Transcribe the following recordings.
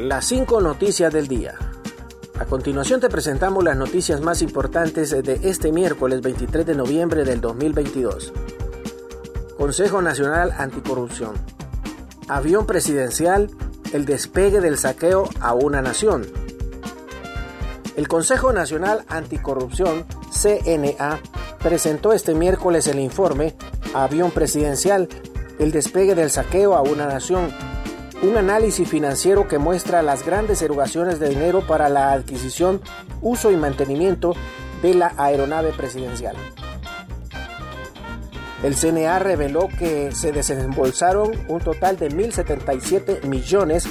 Las cinco noticias del día. A continuación te presentamos las noticias más importantes de este miércoles 23 de noviembre del 2022. Consejo Nacional Anticorrupción. Avión presidencial, el despegue del saqueo a una nación. El Consejo Nacional Anticorrupción, CNA, presentó este miércoles el informe Avión presidencial, el despegue del saqueo a una nación un análisis financiero que muestra las grandes erogaciones de dinero para la adquisición, uso y mantenimiento de la aeronave presidencial. El CNA reveló que se desembolsaron un total de 1.077 millones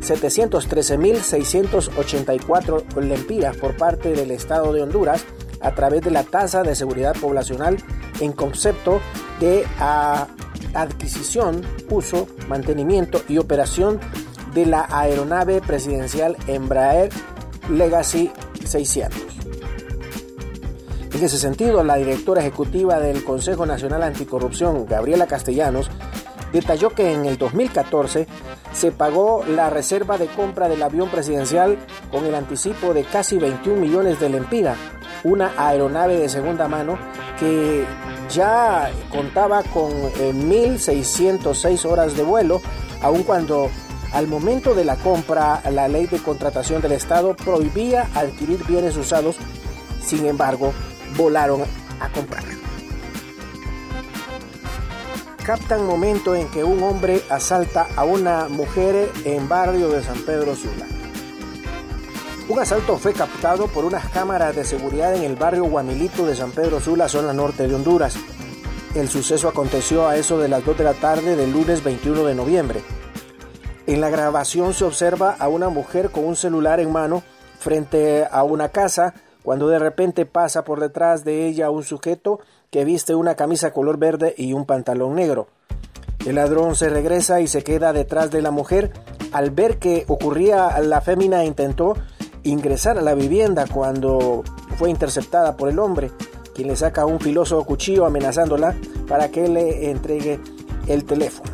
713.684 lempiras por parte del Estado de Honduras a través de la tasa de seguridad poblacional en concepto de adquisición, uso, mantenimiento y operación de la aeronave presidencial Embraer Legacy 600. En ese sentido, la directora ejecutiva del Consejo Nacional Anticorrupción, Gabriela Castellanos, detalló que en el 2014 se pagó la reserva de compra del avión presidencial con el anticipo de casi 21 millones de lempiras, una aeronave de segunda mano que ya contaba con 1.606 eh, horas de vuelo, aun cuando al momento de la compra la ley de contratación del Estado prohibía adquirir bienes usados, sin embargo, volaron a comprar. Captan momento en que un hombre asalta a una mujer en barrio de San Pedro Sula. Un asalto fue captado por unas cámaras de seguridad en el barrio Guamilito de San Pedro Sula, zona norte de Honduras. El suceso aconteció a eso de las 2 de la tarde del lunes 21 de noviembre. En la grabación se observa a una mujer con un celular en mano frente a una casa cuando de repente pasa por detrás de ella un sujeto que viste una camisa color verde y un pantalón negro. El ladrón se regresa y se queda detrás de la mujer. Al ver que ocurría, la fémina intentó ingresar a la vivienda cuando fue interceptada por el hombre, quien le saca un filoso cuchillo amenazándola para que le entregue el teléfono.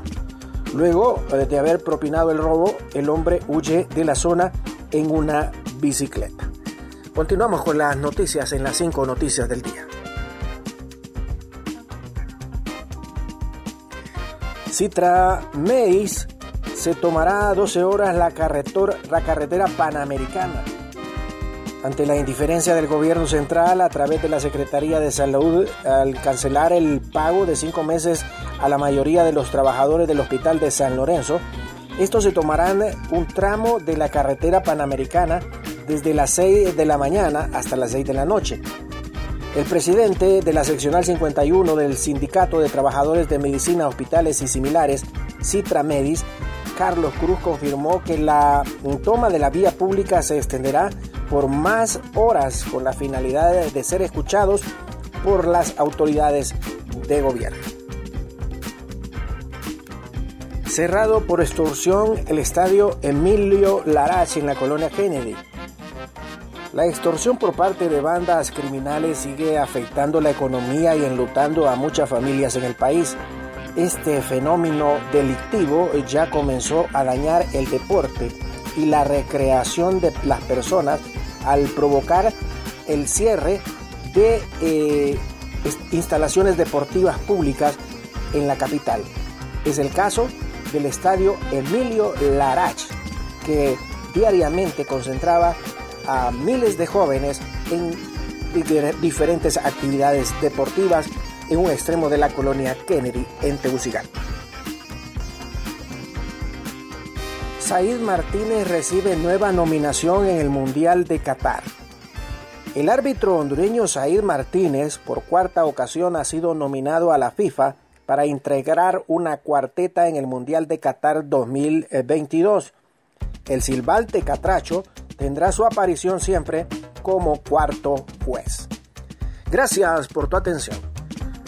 Luego de haber propinado el robo, el hombre huye de la zona en una bicicleta. Continuamos con las noticias en las cinco noticias del día. Citra Meis se tomará 12 horas la, carretera panamericana ante la indiferencia del gobierno central a través de la Secretaría de Salud al cancelar el pago de cinco meses a la mayoría de los trabajadores del Hospital de San Lorenzo, estos se tomarán un tramo de la carretera panamericana desde las 6 de la mañana hasta las 6 de la noche. El presidente de la seccional 51 del Sindicato de Trabajadores de Medicina, Hospitales y Similares, Citra Medis, Carlos Cruz confirmó que la toma de la vía pública se extenderá por más horas con la finalidad de ser escuchados por las autoridades de gobierno. Cerrado por extorsión el estadio Emilio Larache en la colonia Kennedy. La extorsión por parte de bandas criminales sigue afectando la economía y enlutando a muchas familias en el país. Este fenómeno delictivo ya comenzó a dañar el deporte y la recreación de las personas al provocar el cierre de eh, instalaciones deportivas públicas en la capital. Es el caso del estadio Emilio Larach, que diariamente concentraba a miles de jóvenes en diferentes actividades deportivas en un extremo de la colonia Kennedy en Tegucigalpa. Said Martínez recibe nueva nominación en el Mundial de Qatar. El árbitro hondureño Said Martínez por cuarta ocasión ha sido nominado a la FIFA para integrar una cuarteta en el Mundial de Qatar 2022. El Silbalte Catracho tendrá su aparición siempre como cuarto juez. Gracias por tu atención.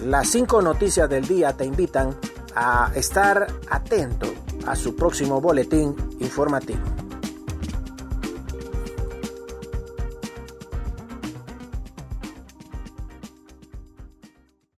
Las cinco noticias del día te invitan a estar atento a su próximo boletín informativo.